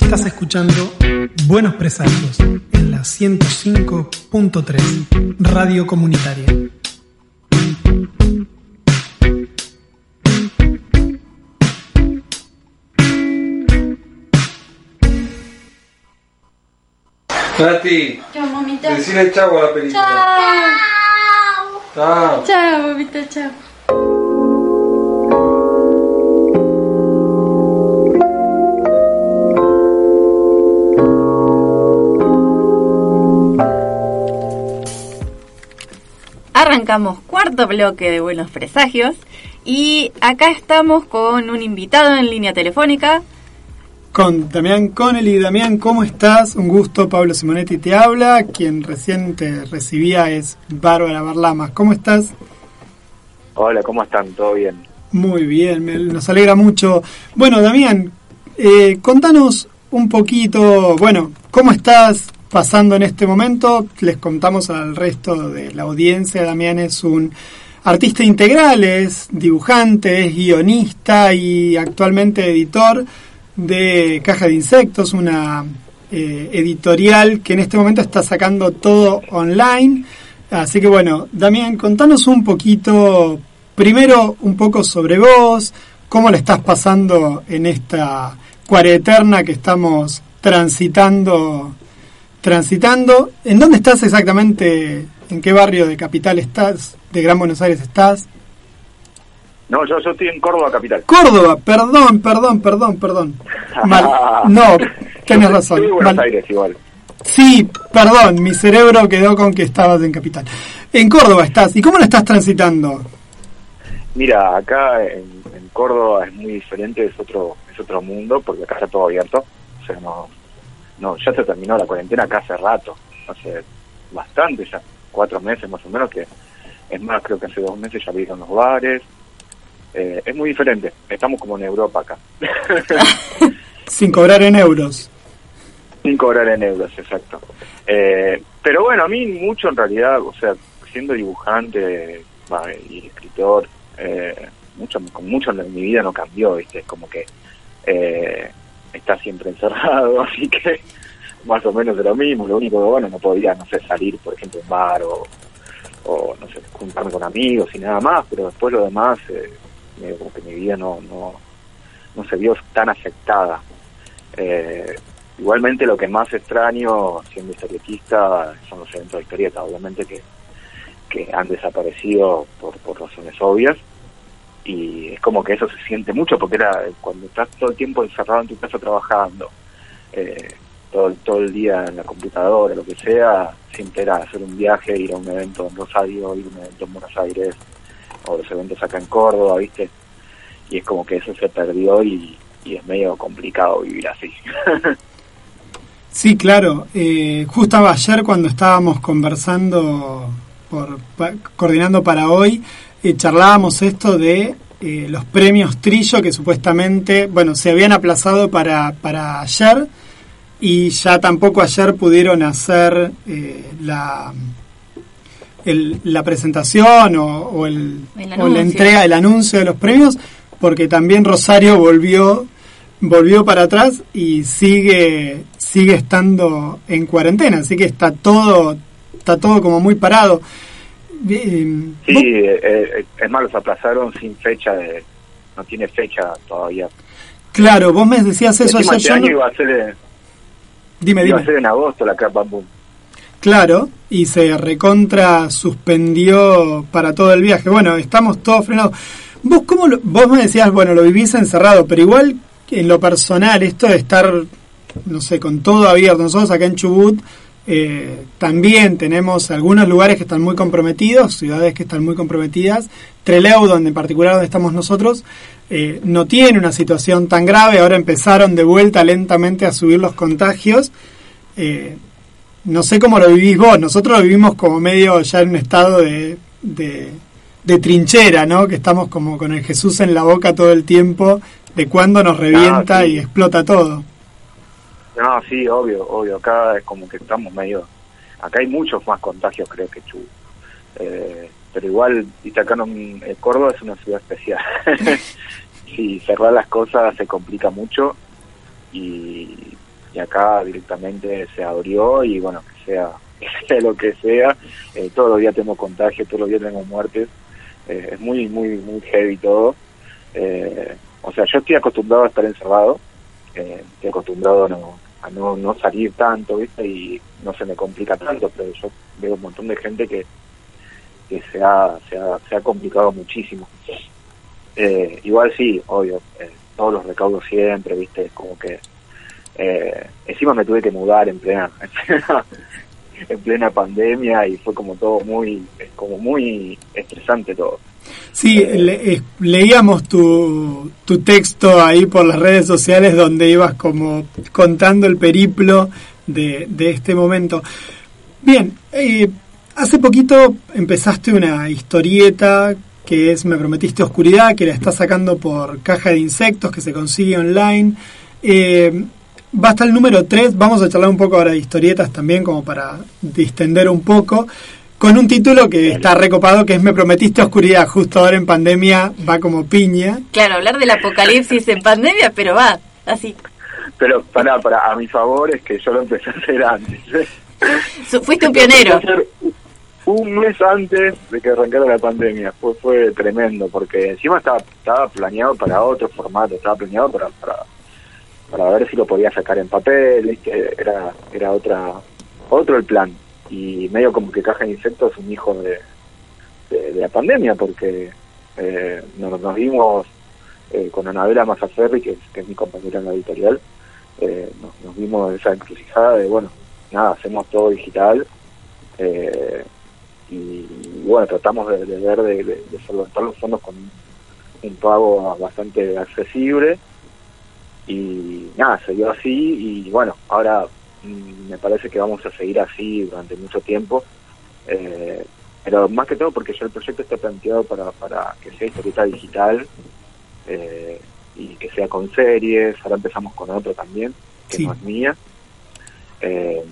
Estás escuchando Buenos Presagios en la 105.3 Radio Comunitaria. Nati, Chao, mamita. decile chau a la película. Chao. Chao. Chao, mamita, chao. Arrancamos cuarto bloque de Buenos Presagios y acá estamos con un invitado en línea telefónica. Con Damián Connelly. Damián, ¿cómo estás? Un gusto, Pablo Simonetti te habla. Quien recién te recibía es Bárbara Barlamas. ¿Cómo estás? Hola, ¿cómo están? ¿Todo bien? Muy bien, me- nos alegra mucho. Bueno, Damián, eh, contanos un poquito, bueno, ¿cómo estás pasando en este momento? Les contamos al resto de la audiencia, Damián es un artista integral, es dibujante, es guionista y actualmente editor de Caja de Insectos, una eh, editorial que en este momento está sacando todo online. Así que bueno, Damián, contanos un poquito, primero un poco sobre vos, cómo le estás pasando en esta cuareterna que estamos transitando, transitando. ¿En dónde estás exactamente? ¿En qué barrio de Capital estás? ¿De Gran Buenos Aires estás? No, yo, yo estoy en Córdoba capital. Córdoba, perdón, perdón, perdón, perdón. Mal. No, tenés razón. Estoy en Buenos Mal. Aires igual. Sí, perdón, mi cerebro quedó con que estabas en Capital. En Córdoba estás. ¿Y cómo la estás transitando? Mira, acá en, en Córdoba es muy diferente, es otro es otro mundo, porque acá está todo abierto. O sea, no, no ya se terminó la cuarentena acá hace rato, hace bastante, ya cuatro meses más o menos, que es más, creo que hace dos meses ya abrieron los bares. Eh, es muy diferente, estamos como en Europa acá. Sin cobrar en euros. Sin cobrar en euros, exacto. Eh, pero bueno, a mí mucho en realidad, o sea, siendo dibujante y escritor, eh, mucho, con mucho en mi vida no cambió, ¿viste? Es como que eh, está siempre encerrado, así que más o menos de lo mismo. Lo único que, bueno, no podía, no sé, salir, por ejemplo, en bar o, no sé, juntarme con amigos y nada más, pero después lo demás, eh, como que mi vida no, no, no se vio tan afectada. Eh, igualmente lo que más extraño siendo historietista son los eventos de historieta, obviamente que, que han desaparecido por, por razones obvias y es como que eso se siente mucho porque era cuando estás todo el tiempo encerrado en tu casa trabajando, eh, todo, todo el día en la computadora, lo que sea, siempre era hacer un viaje, ir a un evento en Rosario, ir a un evento en Buenos Aires o los eventos acá en Córdoba, ¿viste? Y es como que eso se perdió y, es medio complicado vivir así. Sí, claro. Eh, justo ayer cuando estábamos conversando, por, coordinando para hoy, eh, charlábamos esto de eh, los premios Trillo que supuestamente, bueno, se habían aplazado para, para ayer y ya tampoco ayer pudieron hacer eh, la, el- la presentación o, o el, El o la entrega, el anuncio de los premios, porque también Rosario volvió volvió para atrás y sigue sigue estando en cuarentena, así que está todo está todo como muy parado. Eh, Sí, eh, eh, es más, los aplazaron sin fecha, de, no tiene fecha todavía. claro, vos me decías eso ayer. este año no- iba a ser, eh, dime, iba dime. a ser en agosto la Crap Bam Boom. Claro, y se recontra suspendió para todo el viaje. Bueno, estamos todos frenados. Vos cómo lo- vos me decías, bueno, lo vivís encerrado, pero igual en lo personal esto de estar no sé, con todo abierto. Nosotros acá en Chubut eh, también tenemos algunos lugares que están muy comprometidos, ciudades que están muy comprometidas. Trelew, donde en particular donde estamos nosotros, eh, no tiene una situación tan grave. Ahora empezaron de vuelta lentamente a subir los contagios. Eh, no sé cómo lo vivís vos. Nosotros lo vivimos como medio ya en un estado de, de, de trinchera, ¿no? Que estamos como con el Jesús en la boca todo el tiempo de cuando nos revienta Ah, sí. y explota todo. No, sí, obvio, obvio. Acá es como que estamos medio. Acá hay muchos más contagios, creo que Chubut. Eh, pero igual, viste, acá no, eh, Córdoba es una ciudad especial. si cerrar las cosas se complica mucho y y acá directamente se abrió y bueno, que sea, que sea lo que sea, eh, todos los días tenemos contagios, todos los días tenemos muertes, eh, es muy, muy, muy heavy todo. Eh, o sea, yo estoy acostumbrado a estar encerrado, eh, estoy acostumbrado a no, no, no salir tanto, ¿viste? Y no se me complica tanto, pero yo veo un montón de gente que, que se, ha, se, ha, se ha complicado muchísimo. Eh, igual sí, obvio, eh, todos los recaudos siempre, ¿viste? Como que... Eh, encima me tuve que mudar en plena en plena pandemia y fue como todo muy como muy estresante todo Sí, eh, leíamos tu, tu texto ahí por las redes sociales donde ibas como contando el periplo de, de este momento. Bien, eh, hace poquito empezaste una historieta que es Me Prometiste Oscuridad, que la estás sacando por Caja de Insectos, que se consigue online. Eh, va hasta el número 3, vamos a charlar un poco ahora de historietas también, como para distender un poco, con un título que está recopado, que es Me Prometiste Oscuridad, justo ahora en pandemia va como piña. Claro, hablar del apocalipsis en pandemia, pero va, así. Pero para, para, a mi favor es que yo lo empecé a hacer antes. Fuiste un pionero. Un mes antes de que arrancara la pandemia, fue fue tremendo, porque encima estaba, estaba planeado para otro formato, estaba planeado para, para, para ver si lo podía sacar en papel, ¿viste? era era otra otro el plan. Y medio como que Caja de Insectos es un hijo de, de, la pandemia, porque eh, nos, nos vimos eh, con Anabela Mazzaferri, que que es mi compañera en la editorial, eh, nos, nos vimos esa encrucijada de, bueno, nada, hacemos todo digital, eh, y, bueno, tratamos de, ver de, de- solventar los fondos con un pago bastante accesible, y nada, se dio así, y bueno, ahora me parece que vamos a seguir así durante mucho tiempo, eh, pero más que todo porque ya el proyecto está planteado para, para que sea historieta digital eh, y que sea con series, ahora empezamos con otro también, que Sí. no es mía. Eh,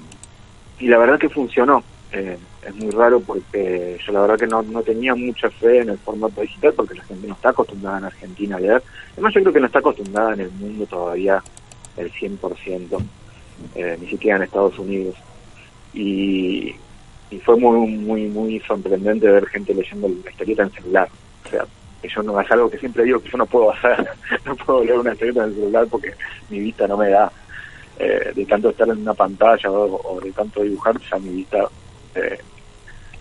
y la verdad que funcionó. Eh, es muy raro porque yo la verdad que no, no tenía mucha fe en el formato digital porque la gente no está acostumbrada en Argentina a leer. Además yo creo que no está acostumbrada en el mundo todavía el 100%, eh, ni siquiera en Estados Unidos. Y, y fue muy, muy, muy sorprendente ver gente leyendo la historieta en celular. O sea, que no es algo que siempre digo que yo no puedo hacer, no puedo leer una historieta en el celular porque mi vista no me da. Eh, de tanto estar en una pantalla o, de tanto dibujar, ya mi vista eh,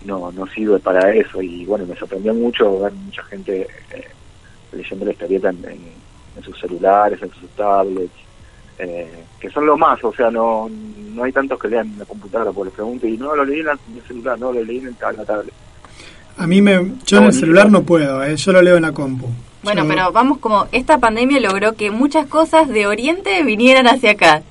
no, no sirve para eso. Y bueno, me sorprendió mucho ver mucha gente eh, leyendo la historieta en sus celulares, en sus tablets, eh, que son lo más, o sea, no, no hay tantos que lean en la computadora, porque les pregunto, y no, lo leí en, el celular, no, lo leí en, el la tablet. A mí me, yo en el celular no puedo, eh, yo lo leo en la compu. Bueno, Yo- pero vamos como esta pandemia logró que muchas cosas de Oriente vinieran hacia acá.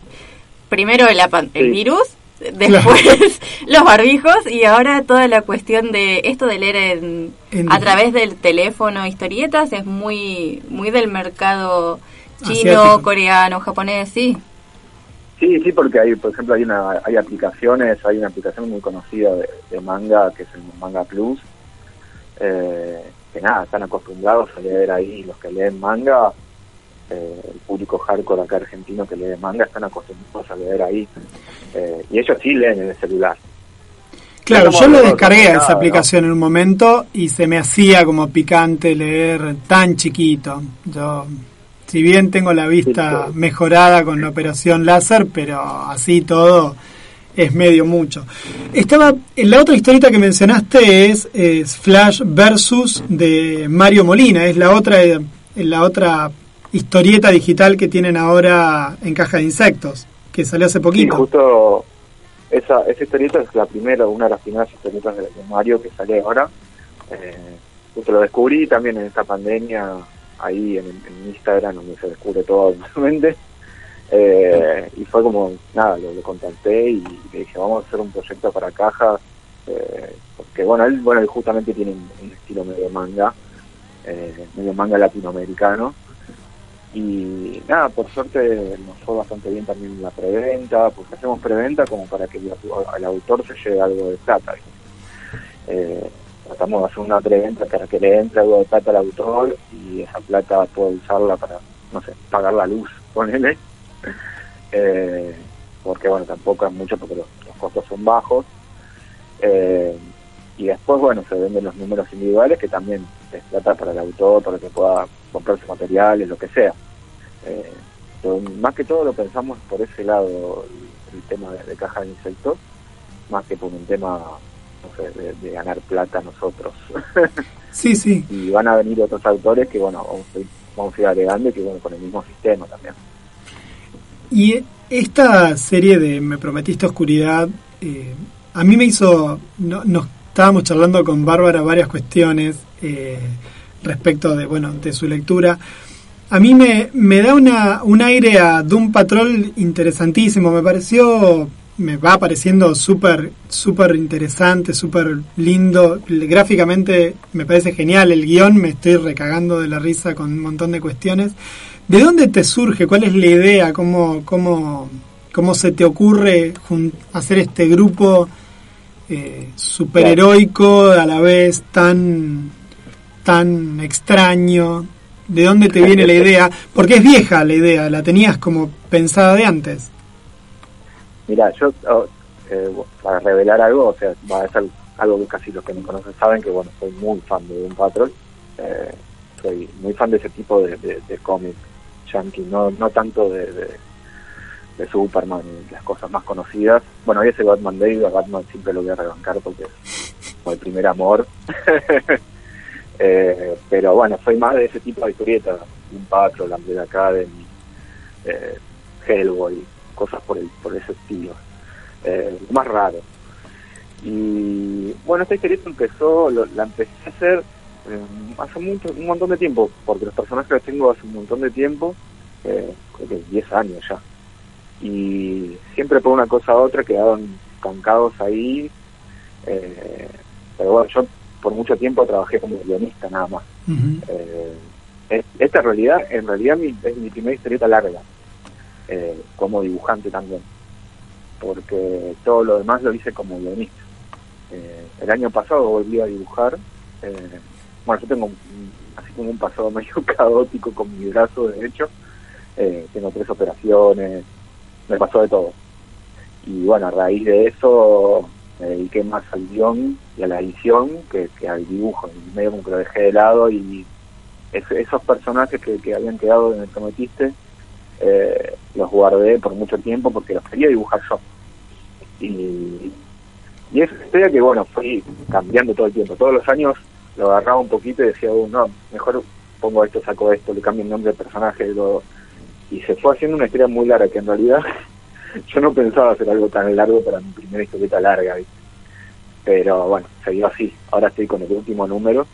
Primero la pan- el Sí. virus, después los barbijos y ahora toda la cuestión de esto de leer en- En- a través del teléfono historietas es muy muy del mercado chino, Asiático. coreano, japonés, sí. Sí, sí, porque hay, por ejemplo, hay una, hay aplicaciones, hay una aplicación muy conocida de, de manga, que es el Manga Plus, eh, que nada, están acostumbrados a leer ahí, los que leen manga, eh, el público hardcore acá argentino que lee manga, están acostumbrados a leer ahí, eh, y ellos sí leen en el celular. Claro, yo lo descargué a esa ¿no? aplicación en un momento y se me hacía como picante leer tan chiquito. Yo, si bien tengo la vista Sí, sí. mejorada con la operación láser, pero así todo es medio mucho. Estaba, en la otra historieta que mencionaste es, es Flash versus de Mario Molina, es la otra, eh, la otra historieta digital que tienen ahora en Caja de Insectos, que salió hace Sí, poquito. justo esa, esa historieta es la primera, una de las primeras historietas de, de Mario que sale ahora. Eh, justo lo descubrí también en esta pandemia, ahí en, Instagram, donde se descubre todo realmente. Eh, y fue como, nada, lo, lo contacté y le dije, vamos a hacer un proyecto para cajas. Eh, porque, bueno, él, bueno, él justamente tiene un, estilo medio manga, eh, medio manga latinoamericano. Y nada, por suerte nos fue bastante bien también la preventa, porque hacemos preventa como para que el, al autor se lleve algo de plata. Tratamos de hacer una preventa para que le entre algo de plata al autor y esa plata pueda usarla para, no sé, pagar la luz, ponele. Eh, porque bueno, tampoco es mucho porque los, costos son bajos. Eh, y después, bueno, se venden los números individuales que también es plata para el autor, para que pueda comprarse materiales, lo que sea. Eh, pero más que todo lo pensamos por ese lado, el, el tema de, de caja de insectos, más que por un tema, no sé, de, de ganar plata nosotros. Sí, sí. y van a venir otros autores que, bueno, vamos a ir, vamos a ir agregando y que, bueno, con el mismo sistema también. Y esta serie de Me Prometiste Oscuridad, eh, a mí me hizo, no, nos estábamos charlando con Bárbara varias cuestiones eh, respecto de, bueno, de su lectura. A mí me, me da una, un aire a Doom Patrol interesantísimo, me pareció, me va pareciendo súper, súper interesante, súper lindo, gráficamente me parece genial, el guion me estoy recagando de la risa con un montón de cuestiones. ¿De dónde te surge? ¿Cuál es la idea? ¿Cómo, cómo, cómo se te ocurre hacer este grupo eh, superheroico a la vez tan, tan extraño? ¿De dónde te viene la idea? Porque es vieja la idea, la tenías como pensada de antes. Mira, yo, oh, eh, para revelar algo, o sea, va a ser algo que casi los que me conocen saben que, bueno, soy muy fan de Doom Patrol. Eh, soy muy fan de ese tipo de, de, de cómic yankee, no, no tanto de, de, Superman y las cosas más conocidas. Bueno, hoy ese Batman Day, a Batman siempre lo voy a rebancar porque es como el primer amor. Eh, pero bueno, soy más de ese tipo de historietas, Doom Patrol, Umbrella Academy, eh, Hellboy, cosas por el por ese estilo, eh, más raro. Y bueno, esta historieta empezó, lo- la empecé a hacer eh, hace mucho, un montón de tiempo, porque los personajes los tengo hace un montón de tiempo, eh, creo que 10 años ya. Y siempre por una cosa u otra quedaron cancados ahí. eh, pero bueno, yo por mucho tiempo trabajé como guionista nada más. Es- esta en realidad, en realidad mi, es mi primera historieta larga, eh, como dibujante también, porque todo lo demás lo hice como guionista. Eh, el año pasado volví a dibujar, eh, bueno, yo tengo así como un pasado medio caótico con mi brazo derecho, eh, tengo tres operaciones, me pasó de todo. Y bueno, a raíz de eso me dediqué más al guion y a la edición que, al dibujo, y medio como que lo dejé de lado y es- esos personajes que, que habían quedado en el Prometiste eh, los guardé por mucho tiempo porque los quería dibujar yo. Y, y es una historia que, bueno, fui cambiando todo el tiempo. Todos los años lo agarraba un poquito y decía, "Uh, no, mejor pongo esto, saco esto, le cambio el nombre del personaje. Lo... Y se fue haciendo una historia muy larga que en realidad yo no pensaba hacer algo tan largo para mi primera historieta larga. ¿viste? Pero bueno, se dio así. Ahora estoy con el último número.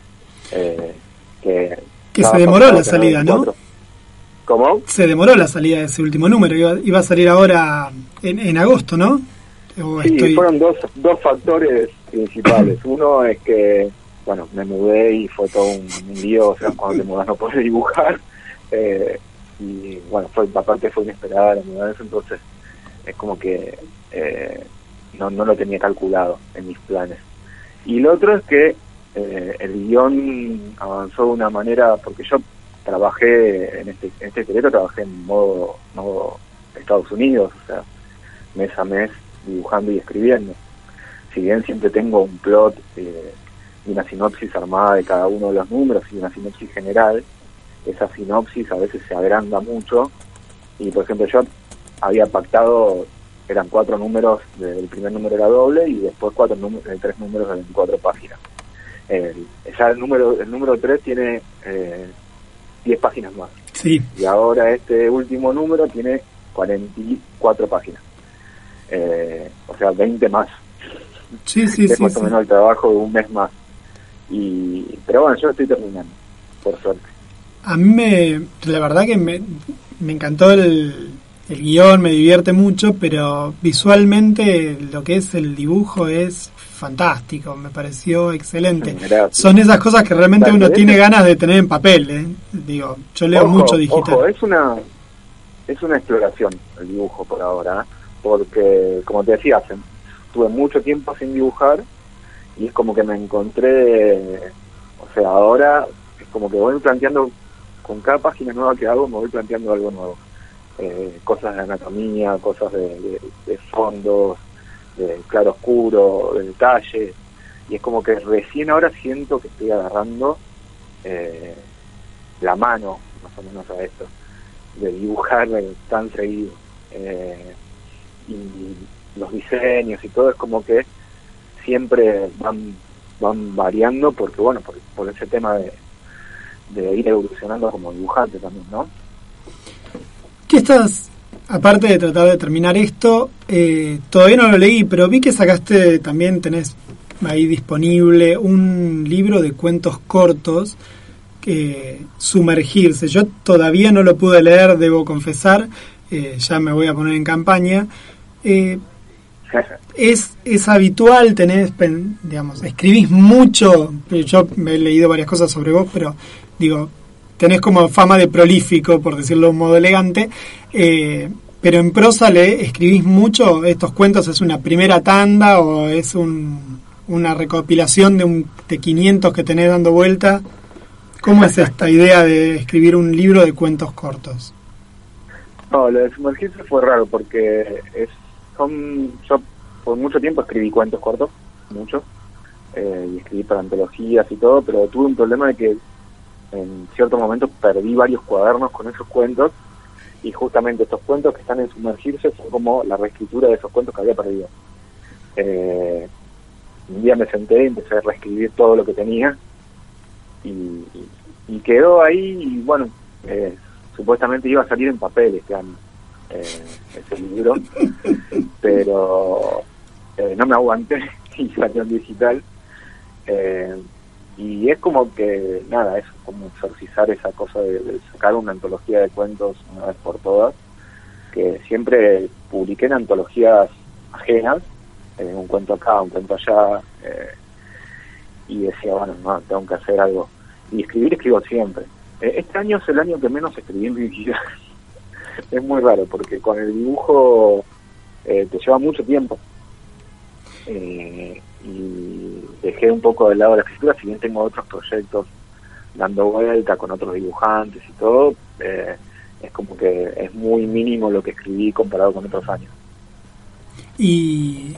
Eh, que Que se demoró la salida, ¿no? cuatro. ¿Cómo? Se demoró la salida de ese último número, iba, iba a salir ahora en, en agosto, ¿no? O Sí, estoy- fueron dos, dos factores principales. Uno es que, bueno, me mudé y fue todo un, un lío, o sea, cuando te mudas no puedes dibujar. Eh, y bueno, fue aparte fue inesperada la mudanza, entonces es como que eh, no, no lo tenía calculado en mis planes. Y lo otro es que eh, el guion avanzó de una manera, porque yo trabajé en este, en este secreto, trabajé en modo, modo Estados Unidos, mes a mes dibujando y escribiendo. Si bien siempre tengo un plot eh, y una sinopsis armada de cada uno de los números y una sinopsis general, esa sinopsis a veces se agranda mucho y por ejemplo yo había pactado, eran cuatro números, del primer número era doble y después cuatro eh, tres números de 24 páginas. El- ya el número el número 3 tiene eh, 10 páginas más Sí, y ahora este último número tiene 44 páginas. Eh, o sea, 20 más. sí, sí, es sí. más o menos el trabajo de un mes más. Y, pero bueno, yo estoy terminando, por suerte. A mí me, la verdad que me, me encantó el, el guion, me divierte mucho, pero visualmente lo que es el dibujo es fantástico, me pareció excelente. Gracias. Son esas cosas que realmente uno tiene ganas de tener en papel, ¿eh? Digo, yo leo Ojo, mucho digital. ojo, es una es una exploración el dibujo por ahora, ¿eh? porque como te decía, tuve mucho tiempo sin dibujar y es como que me encontré, o sea, ahora es como que voy planteando con cada página nueva que hago, me voy planteando algo nuevo. Eh, cosas de anatomía, cosas de, fondos, de claro oscuro, de detalle, y es como que recién ahora siento que estoy agarrando eh, la mano, más o menos a esto, de dibujar tan seguido. Eh, y los diseños y todo es como que siempre van van variando porque bueno por, por ese tema de ir evolucionando como dibujante también no ¿Qué estás, aparte de tratar de terminar esto, eh, todavía no lo leí, pero vi que sacaste también, tenés ahí disponible un libro de cuentos cortos, que Sumergirse. Yo todavía no lo pude leer, debo confesar, eh, ya me voy a poner en campaña. Eh, es, es habitual, tenés, digamos, escribís mucho, yo me he leído varias cosas sobre vos, pero digo, tenés como fama de prolífico, por decirlo de un modo elegante, eh, pero en prosa le escribís mucho, estos cuentos es una primera tanda o es una recopilación de, un, de 500 que tenés dando vuelta. ¿Cómo es esta idea de escribir un libro de cuentos cortos? No, lo de sumergirse fue raro porque es, son, yo por mucho tiempo escribí cuentos cortos, muchos, eh, y escribí para antologías y todo, pero tuve un problema de que en cierto momento perdí varios cuadernos con esos cuentos y justamente estos cuentos que están en sumergirse son como la reescritura de esos cuentos que había perdido. Eh, un día me senté y empecé a reescribir todo lo que tenía y, quedó ahí y bueno, eh, supuestamente iba a salir en papel este año eh, ese libro, pero no me aguanté y salió en digital. Eh, y es como que, nada, es como exorcizar esa cosa de, sacar una antología de cuentos una vez por todas, que siempre publiqué en antologías ajenas, eh, un cuento acá, un cuento allá, eh, y decía, bueno, no, tengo que hacer algo. Y escribir escribo siempre. Eh, este año es el año que menos escribí en mi vida. es muy raro, porque con el dibujo te lleva mucho tiempo. Y dejé un poco de lado la escritura, si bien tengo otros proyectos dando vuelta con otros dibujantes y todo, eh, es como que es muy mínimo lo que escribí comparado con otros años. Y,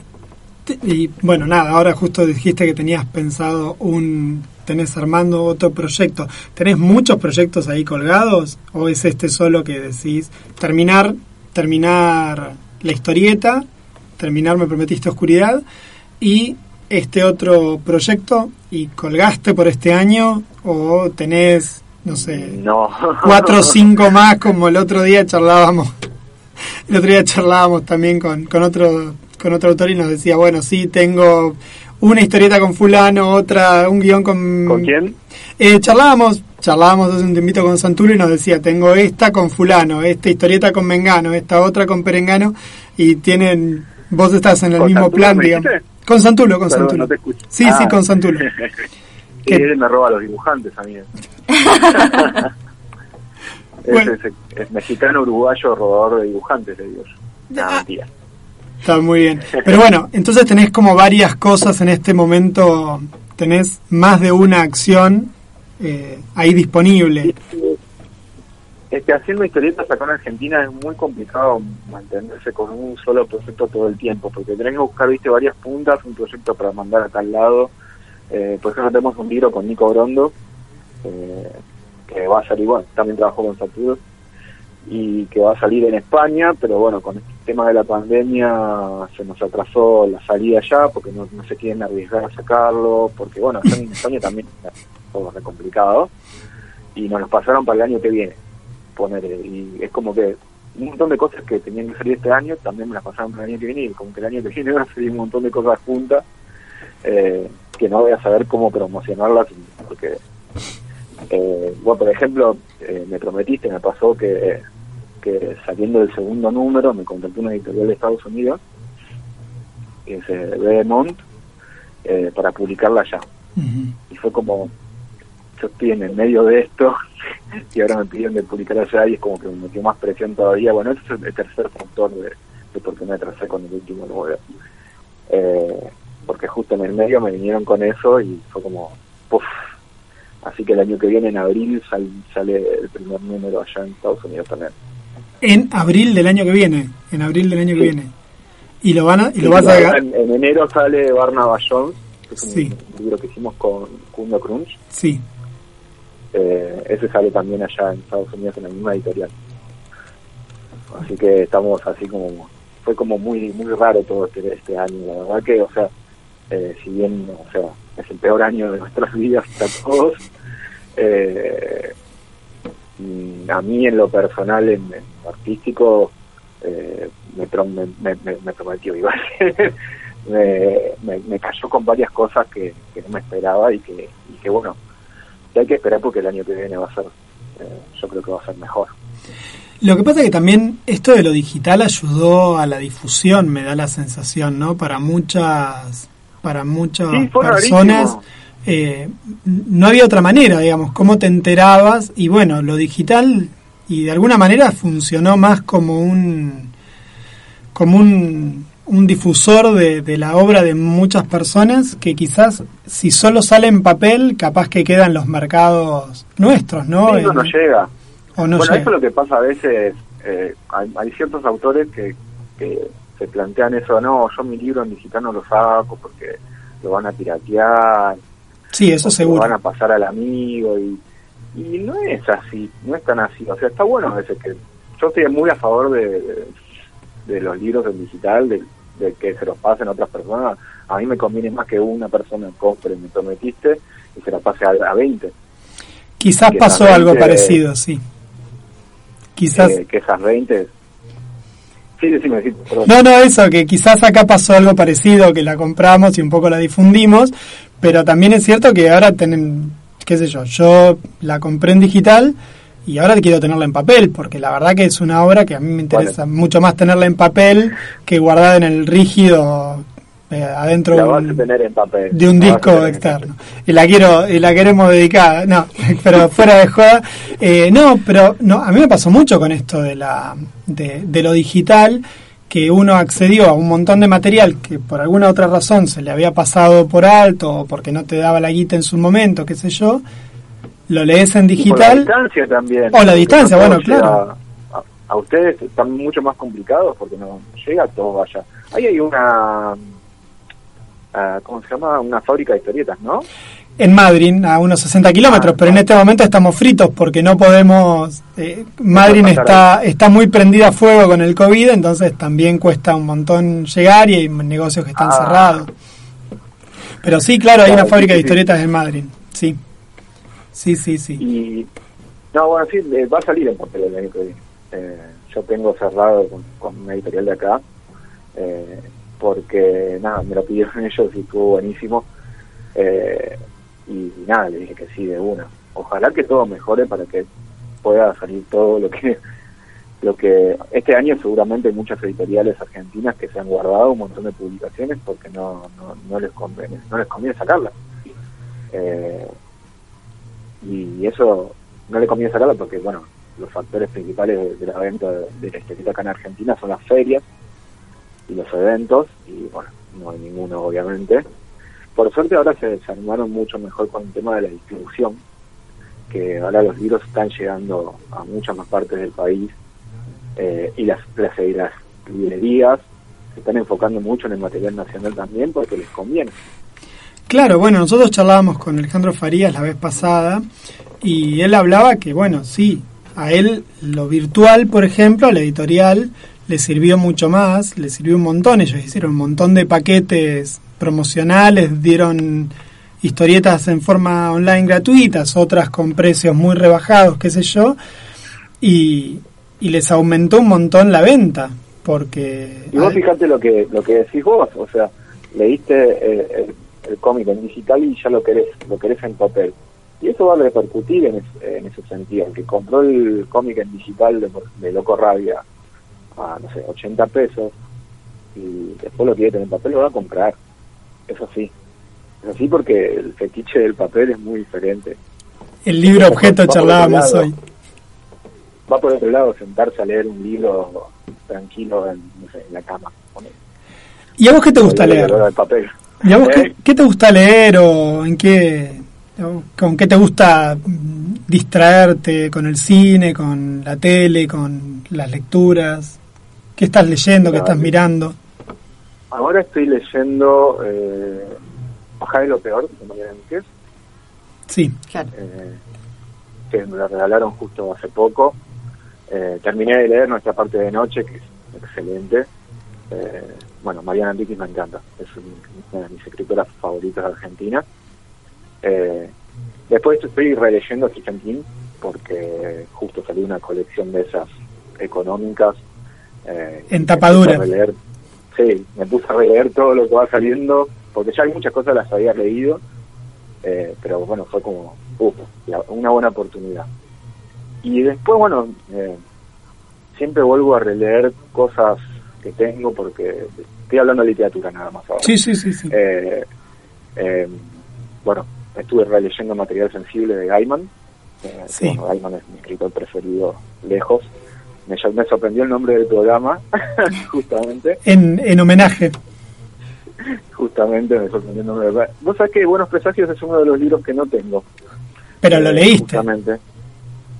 y bueno, nada, ahora justo dijiste que tenías pensado un, tenés armando otro proyecto. ¿Tenés muchos proyectos ahí colgados o es este solo que decís terminar, terminar la historieta, terminar Me Prometiste Oscuridad y este otro proyecto y colgaste por este año o tenés, no sé, no. cuatro o cinco más como el otro día charlábamos. El otro día charlábamos también con, con otro con otro autor y nos decía, bueno, sí, tengo una historieta con fulano, otra, un guion con... ¿Con quién? Eh, charlábamos, charlábamos hace un tiempito con Santulo y nos decía, tengo esta con fulano, esta historieta con Mengano, esta otra con Perengano y tienen, vos estás en el mismo plan, digamos. Con Santulo, con Santulo. sí, sí, ah. con Santulo. que él me roba a los dibujantes a mí. es, mexicano, uruguayo, robador de dibujantes, le digo yo. Ah. mentira. Está muy bien. Pero bueno, entonces tenés como varias cosas en este momento, tenés más de una acción eh, ahí disponible. Es haciendo historietas acá en Argentina es muy complicado mantenerse con un solo proyecto todo el tiempo, porque tenés que buscar, viste, varias puntas, un proyecto para mandar a tal lado. Eh, por ejemplo, tenemos un libro con Nico Brondo, eh, que va a salir, bueno, también trabajó con Saturno, y que va a salir en España, pero bueno, con este tema de la pandemia se nos atrasó la salida ya, porque no, se quieren arriesgar a sacarlo, porque bueno, en España también es todo complicado, y nos lo pasaron para el año que viene poner y es como que un montón de cosas que tenían que salir este año también me las pasaron para el año que viene y como que el año que viene van a salir un montón de cosas juntas eh, que no voy a saber cómo promocionarlas porque eh, bueno por ejemplo eh, me prometiste me pasó que que saliendo del segundo número me contactó una editorial de Estados Unidos que es Beaumont para publicarla allá y fue como yo estoy en el medio de esto y ahora me pidieron de publicar allá y es como que me metió más presión todavía. Bueno, ese es el tercer factor de, de por qué me atrasé con el último número. Eh, porque justo en el medio me vinieron con eso y fue como, puff. Así que el año que viene, en abril, sale el primer número allá en Estados Unidos también. En abril del año que viene. En abril del año que Sí. viene. Y lo van a, y Sí, lo vas a en, en enero sale Barnaba Jones, que es un Sí. libro que hicimos con Kundo Crunch. Sí. Eh, ese sale también allá en Estados Unidos en la misma editorial. Así que estamos así como fue como muy muy raro todo este, este año. La verdad que, o sea, eh, si bien, o sea, es el peor año de nuestras vidas para todos, eh, mm, a mí en lo personal, en, lo artístico, eh, me, me, me, me- me prometió, iba me, me cayó con varias cosas que, que no me esperaba y que, y que bueno, que hay que esperar porque el año que viene va a ser, eh, yo creo que va a ser mejor. Lo que pasa es que también esto de lo digital ayudó a la difusión, me da la sensación, ¿no? Para muchas, para muchas Sí, personas eh, no había otra manera, digamos, cómo te enterabas y bueno, lo digital y de alguna manera funcionó más como un como un, un difusor de, de la obra de muchas personas que quizás si solo sale en papel capaz que quedan los mercados nuestros, ¿no? Sí, no nos llega. o no bueno, llega. eso es lo que pasa a veces, eh, hay, hay ciertos autores que, que se plantean eso, no, yo mi libro en digital no lo saco porque lo van a piratear, Sí, eso seguro. Lo van a pasar al amigo y, y no es así, no es tan así. O sea, está bueno a veces que yo estoy muy a favor de, de, de los libros en digital, de, de que se los pasen a otras personas. A mí me conviene más que una persona compre, me prometiste, y se la pase a, a 20. Quizás que pasó algo parecido, sí. Quizás... Que, que esas 20... Sí, decime, perdón. No, no, eso, que quizás acá pasó algo parecido, que la compramos y un poco la difundimos, pero también es cierto que ahora tienen, qué sé yo, yo la compré en digital y ahora quiero tenerla en papel, porque la verdad que es una obra que a mí me interesa mucho más tenerla en papel que guardada en el rígido eh, adentro la de vas un- a tener en papel. de un La disco externo. Y la quiero, y la queremos dedicar, no, pero fuera de joda. Eh, no, pero no, a mí me pasó mucho con esto de la, de, de lo digital, que uno accedió a un montón de material que por alguna otra razón se le había pasado por alto, o porque no te daba la guita en su momento, qué sé yo, lo lees en Y por la digital. distancia también. O la distancia, no bueno, claro. A, a ustedes están mucho más complicados porque no llega todo allá. Ahí hay una, ah, ¿cómo se llama? Una fábrica de historietas, ¿no? en Madrid a unos 60 kilómetros, Ah, pero en este momento estamos fritos porque no podemos. Eh, Madrid está está muy prendida a fuego con el COVID, entonces también cuesta un montón llegar y hay negocios que están Ah. cerrados. Pero sí, claro, hay una fábrica de historietas en Madrid. Sí, sí, sí, sí. Y, no, bueno, sí, eh, va a salir en papel el año que viene. Eh, yo tengo cerrado con, con una editorial de acá, eh, porque, nada, me lo pidieron ellos y estuvo buenísimo. Eh, y nada, le dije que sí, de una. Ojalá que todo mejore para que pueda salir todo lo que lo que este año seguramente hay muchas editoriales argentinas que se han guardado un montón de publicaciones porque no, no, no les conviene no les conviene sacarlas Eh, y eso no le conviene sacarla porque bueno los factores principales de, la venta de, la historieta acá en Argentina son las ferias y los eventos y bueno no hay ninguno obviamente por suerte ahora se, se mucho mejor con el tema de la distribución que ahora los libros están llegando a muchas más partes del país eh, y las, las, las librerías se están enfocando mucho en el material nacional también porque les conviene. Claro, bueno, nosotros charlábamos con Alejandro Farías la vez pasada y él hablaba que, bueno, sí, a él lo virtual, por ejemplo, a la editorial le sirvió mucho más, le sirvió un montón, ellos hicieron un montón de paquetes promocionales, dieron historietas en forma online gratuitas, otras con precios muy rebajados, qué sé yo, y, y les aumentó un montón la venta, porque... Y vos fíjate lo que lo que decís vos, o sea, leíste eh, el, el cómic en digital y ya lo querés lo querés en papel. Y eso va a repercutir en, es- en ese sentido. El que compró el cómic en digital de, de Loco Rabia a, no sé, 80 pesos y después lo quiere tener en papel, lo va a comprar. Eso sí. Es así porque el fetiche del papel es muy diferente. el libro objeto Va charlábamos hoy. Va por otro lado sentarse a leer un libro tranquilo en, no sé, en la cama. ¿Y a vos qué te gusta El leer? al papel. ¿Y a vos Eh, qué, qué te gusta leer o en qué. ¿Con qué te gusta distraerte? ¿Con el cine, con la tele, con las lecturas? ¿Qué estás leyendo, qué estás mirando? Ahora estoy leyendo eh, Bajar de lo peor de Mariana Enríquez, Sí, Claro. eh, que me la regalaron justo hace poco. Eh, terminé de leer Nuestra parte de noche, que es excelente. Eh, bueno, Mariana Enríquez me encanta, es un- una de mis escritoras favoritas de Argentina. Eh, después estoy releyendo Stephen King, porque justo salió una colección de esas económicas. eh, En me tapadura. a releer- sí, me puse a releer todo lo que va saliendo, porque ya hay muchas cosas las había leído, eh, pero bueno, fue como uf, una buena oportunidad. Y después, bueno, eh, siempre vuelvo a releer cosas que tengo, porque estoy hablando de literatura nada más ahora. sí, sí, sí. sí. Eh, eh, bueno, estuve releyendo material sensible de Gaiman. Eh, Sí. bueno, Gaiman es mi escritor preferido lejos. Me, me sorprendió el nombre del programa, justamente. En, en homenaje. Justamente me sorprendió el nombre del programa. Vos sabés que Buenos Presagios es uno de los libros que no tengo. Pero lo Eh, leíste. Justamente.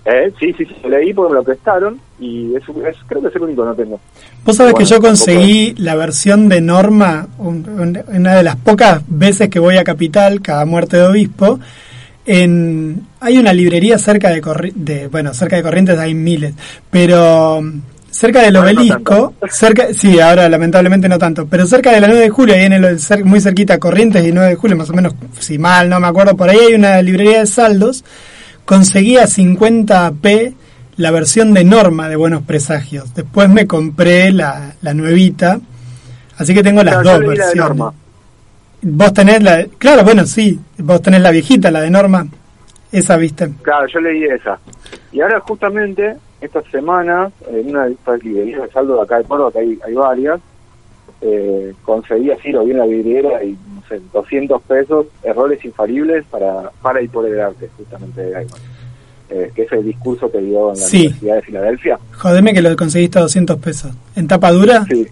Eh, sí, sí, sí, lo leí porque me lo prestaron y es, es- creo que es el único que no tengo. Vos sabés que yo tampoco conseguí la versión de Norma, un- un- una de las pocas veces que voy a Capital, cada muerte de obispo. En, hay una librería cerca de, Corri- de bueno cerca de Corrientes hay miles pero mm, cerca del no obelisco cerca sí ahora lamentablemente no tanto pero cerca de la 9 de julio ahí en el muy cerquita Corrientes y 9 de julio más o menos si mal no me acuerdo por ahí hay una librería de saldos conseguí a 50p la versión de Norma de Buenos Presagios. Después me compré la, la nuevita, así que tengo las Claro, yo dos la de versiones. Norma. Vos tenés la, claro, bueno, sí, vos tenés la viejita, la de Norma, esa viste. Claro, yo leí esa. Y ahora justamente, esta semana, en una de estas librerías de saldo de acá de Córdoba, que hay, hay varias, eh, conseguí así, lo vi en la vidriera y, no sé, 200 pesos, errores infalibles para, para y por el arte, justamente de Gaiman. Eh, que es el discurso que dio en la Sí. Universidad de Filadelfia. Jodeme que lo conseguiste a 200 pesos. ¿En tapa dura? Sí,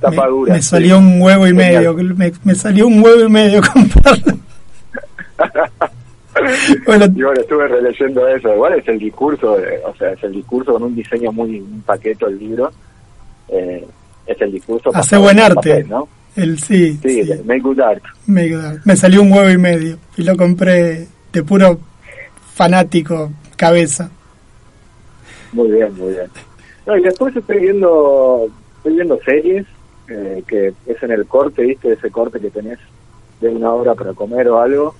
tapa me, dura. me sí. salió un huevo y Genial. medio, me, me salió un huevo y medio comprarlo. bueno, Y bueno, estuve releyendo eso. Igual es el discurso, de- o sea, es el discurso con un diseño muy un paqueto el libro. Eh, es el discurso. hace buen en arte. papel, ¿no? El sí, Sí, sí. make good art. Me, me salió un huevo y medio y lo compré de puro fanático cabeza. Muy bien, muy bien. No, y después estoy viendo, estoy viendo series, eh, que es en el corte, ¿viste? Ese corte que tenés de una hora para comer o algo.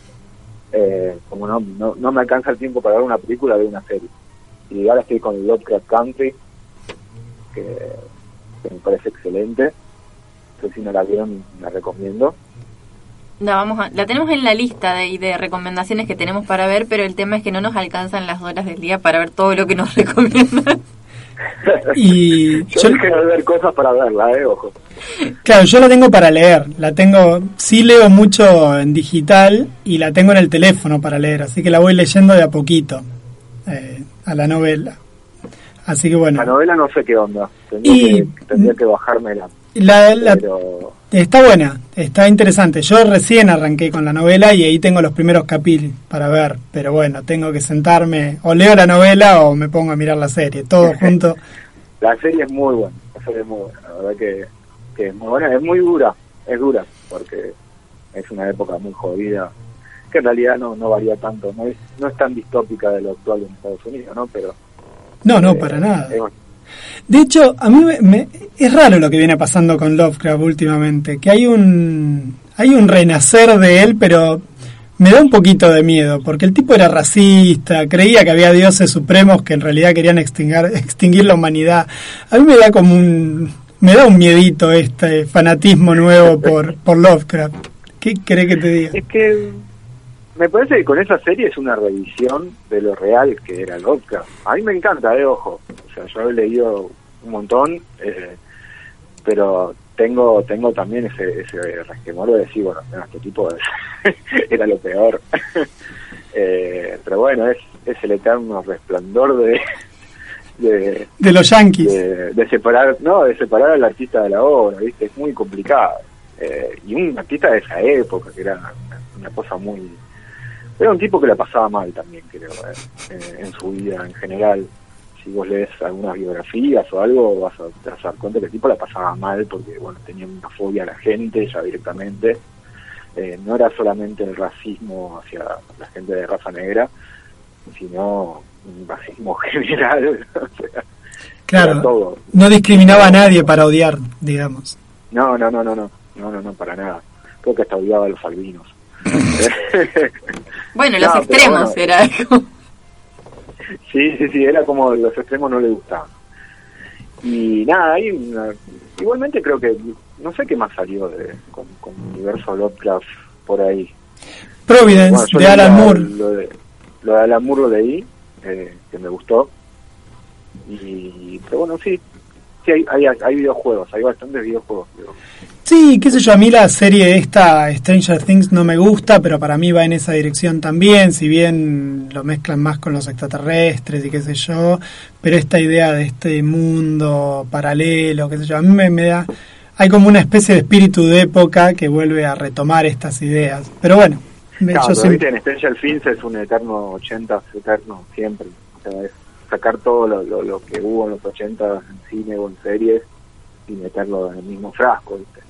Eh, como no, no, no me alcanza el tiempo para ver una película, de una serie. Y ahora estoy con Lovecraft Country, que, me parece excelente. Entonces, si no la vieron, la recomiendo. La, vamos a- la tenemos en la lista de, de recomendaciones que tenemos para ver, pero el tema es que no nos alcanzan las horas del día para ver todo lo que nos recomiendan. Y Yo yo, de ver cosas para verla, eh, ojo. claro, yo la tengo para leer. La tengo, sí leo mucho en digital y la tengo en el teléfono para leer, así que la voy leyendo de a poquito eh, a la novela. Así que bueno, La novela no sé qué onda. Tendría, Y- que, tendría que bajármela. La, la- Pero está buena, está interesante. Yo recién arranqué con la novela y ahí tengo los primeros capítulos para ver, pero bueno, tengo que sentarme, o leo la novela o me pongo a mirar la serie, todo junto. La serie es muy buena, la serie es muy buena, la verdad que, que es muy buena, es muy dura, es dura, porque es una época muy jodida, que en realidad no, no varía tanto, no es, no es tan distópica de lo actual en Estados Unidos, ¿no? Pero No, no, eh, para nada. es. De hecho, a mí me, me- es raro lo que viene pasando con Lovecraft últimamente, que hay un hay un renacer de él, pero me da un poquito de miedo, porque el tipo era racista, creía que había dioses supremos que en realidad querían extinguir, extinguir la humanidad. A mí me da como un me da un miedito este fanatismo nuevo por por Lovecraft. ¿Qué querés que te diga? Es que me parece que con esa serie es una revisión de lo real que era Lovecraft. A mí me encanta, eh, ojo. O sea, yo he leído un montón, eh, pero tengo tengo también ese, ese resquemor de decir, bueno, no, este tipo es- era lo peor. Eh, pero bueno, es, es el eterno resplandor de, de, De los Yankees. de, de separar no de separar al artista de la obra viste es muy complicado Eh, y un artista de esa época que era una cosa muy Era un tipo que la pasaba mal también, creo, eh, en su vida en general. Si vos lees algunas biografías o algo, vas a, te vas a dar cuenta que el tipo la pasaba mal porque, bueno, tenía una fobia a la gente ya directamente. Eh, no era solamente el racismo hacia la gente de raza negra, sino un racismo general. o sea, Claro, todo. no discriminaba a nadie para odiar, digamos. No, no, no, no, no, no, no, no, para nada. Creo que hasta odiaba a los albinos. Bueno, los No, extremos bueno. era algo. Sí, sí, sí, era como los extremos no le gustaban. Y nada, una- igualmente creo que, no sé qué más salió de, con, universo Lovecraft por ahí. Providence, Bueno, de Alan la- Moore. Lo de, lo de Alan Moore lo leí, eh, que me gustó. Y, pero bueno, sí, sí hay, hay, hay videojuegos, hay bastantes videojuegos. pero- Sí, qué sé yo, a mí la serie esta, Stranger Things, no me gusta, pero para mí va en esa dirección también, si bien lo mezclan más con los extraterrestres y qué sé yo, pero esta idea de este mundo paralelo, qué sé yo, a mí me, me da... Hay como una especie de espíritu de época que vuelve a retomar estas ideas. Pero bueno, me- Claro, yo pero siempre- en Stranger Things es un eterno 80, eterno siempre. O sea, es sacar todo lo, lo, lo que hubo en los 80 en cine o en series y meterlo en el mismo frasco, ¿viste?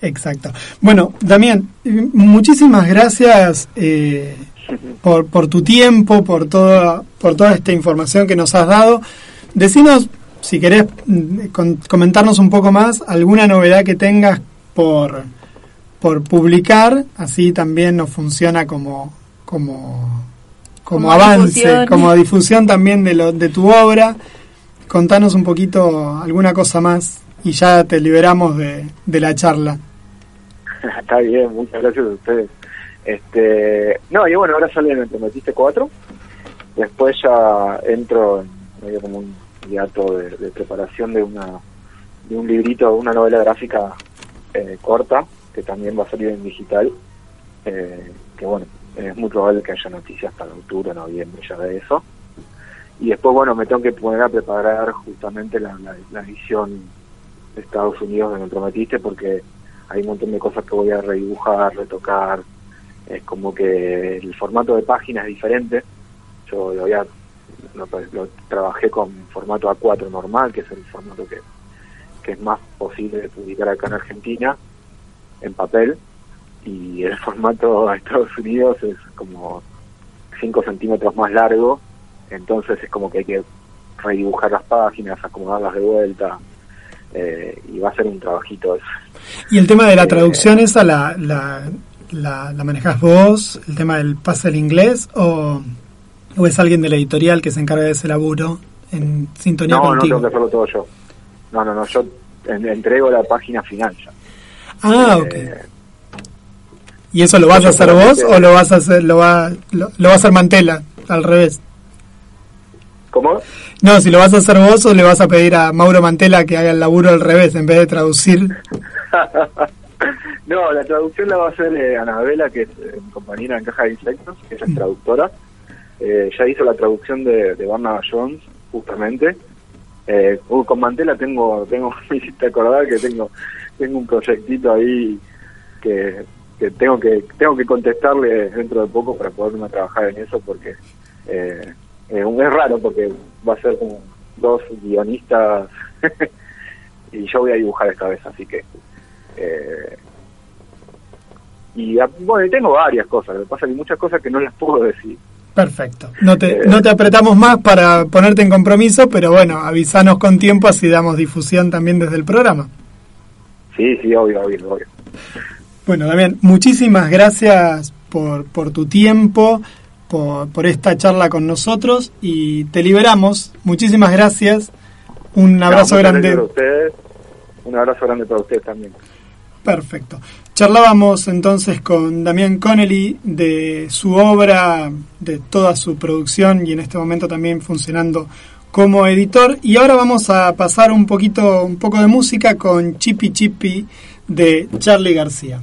Exacto. Bueno, Damián, muchísimas gracias eh, por, por tu tiempo, por toda, por toda esta información que nos has dado. Decinos, si querés mm, comentarnos un poco más, alguna novedad que tengas por, por publicar, así también nos funciona como, como, como, Como avance, difusión. como difusión también de, lo, de tu obra. Contanos un poquito alguna cosa más y ya te liberamos de, de la charla. Está bien, muchas gracias a ustedes. Este, no, y bueno, ahora sale Me Prometiste 4. Después ya entro en medio como un hiato de, de preparación de una de un librito, una novela gráfica eh, corta, que también va a salir en digital. Eh, que bueno, es muy probable que haya noticias para octubre, noviembre ya de eso. Y después, bueno, me tengo que poner a preparar justamente la, la, la edición de Estados Unidos de Me Prometiste, porque hay un montón de cosas que voy a redibujar, retocar. Es como que el formato de página es diferente. Yo lo, voy lo trabajé con formato A4 normal, que es el formato que, que es más posible de publicar acá en Argentina, en papel. Y el formato de Estados Unidos es como 5 centímetros más largo. Entonces es como que hay que redibujar las páginas, acomodarlas de vuelta. eh, y va a ser un trabajito eso. Y el tema de la Eh, traducción esa, la, la, la, la manejas vos, el tema del pase al inglés, o, o es alguien de la editorial que se encarga de ese laburo en sintonía No, no contigo? tengo que hacerlo todo yo. No, no, no, yo en- entrego la página final ya. ah, Eh, ok. ¿Y eso lo vas a hacer vos o lo vas a hacer, lo va, lo, lo va a hacer Mantela, al revés? ¿Cómo? No, si lo vas a hacer vos o le vas a pedir a Mauro Mantela que haga el laburo al revés en vez de traducir. no, la traducción la va a hacer eh, Anabela, que es eh, compañera en Caja de Insectos, que es traductora. Eh, ya hizo la traducción de, de Barnaba Jones, justamente. Eh, uh, con Mantela tengo, tengo, me hiciste acordar que tengo, tengo un proyectito ahí que, que tengo que tengo que contestarle dentro de poco para poderme trabajar en eso porque eh, es raro porque va a ser como dos guionistas y yo voy a dibujar esta vez, así que eh, y bueno, tengo varias cosas, lo que pasa que hay muchas cosas que no las puedo decir. Perfecto. No te, Eh. no te apretamos más para ponerte en compromiso, pero bueno, avisanos con tiempo así damos difusión también desde el programa. Sí, sí, obvio, obvio, obvio. Bueno, Damián, muchísimas gracias por, por tu tiempo, por, por esta charla con nosotros y te liberamos. Muchísimas gracias. Un abrazo No, grande. para ustedes. Un abrazo grande para ustedes también. Perfecto. Charlábamos entonces con Damián Connelly de su obra, de toda su producción y en este momento también funcionando como editor. Y ahora vamos a pasar un poquito, un poco de música con Chippy Chippy de Charlie García.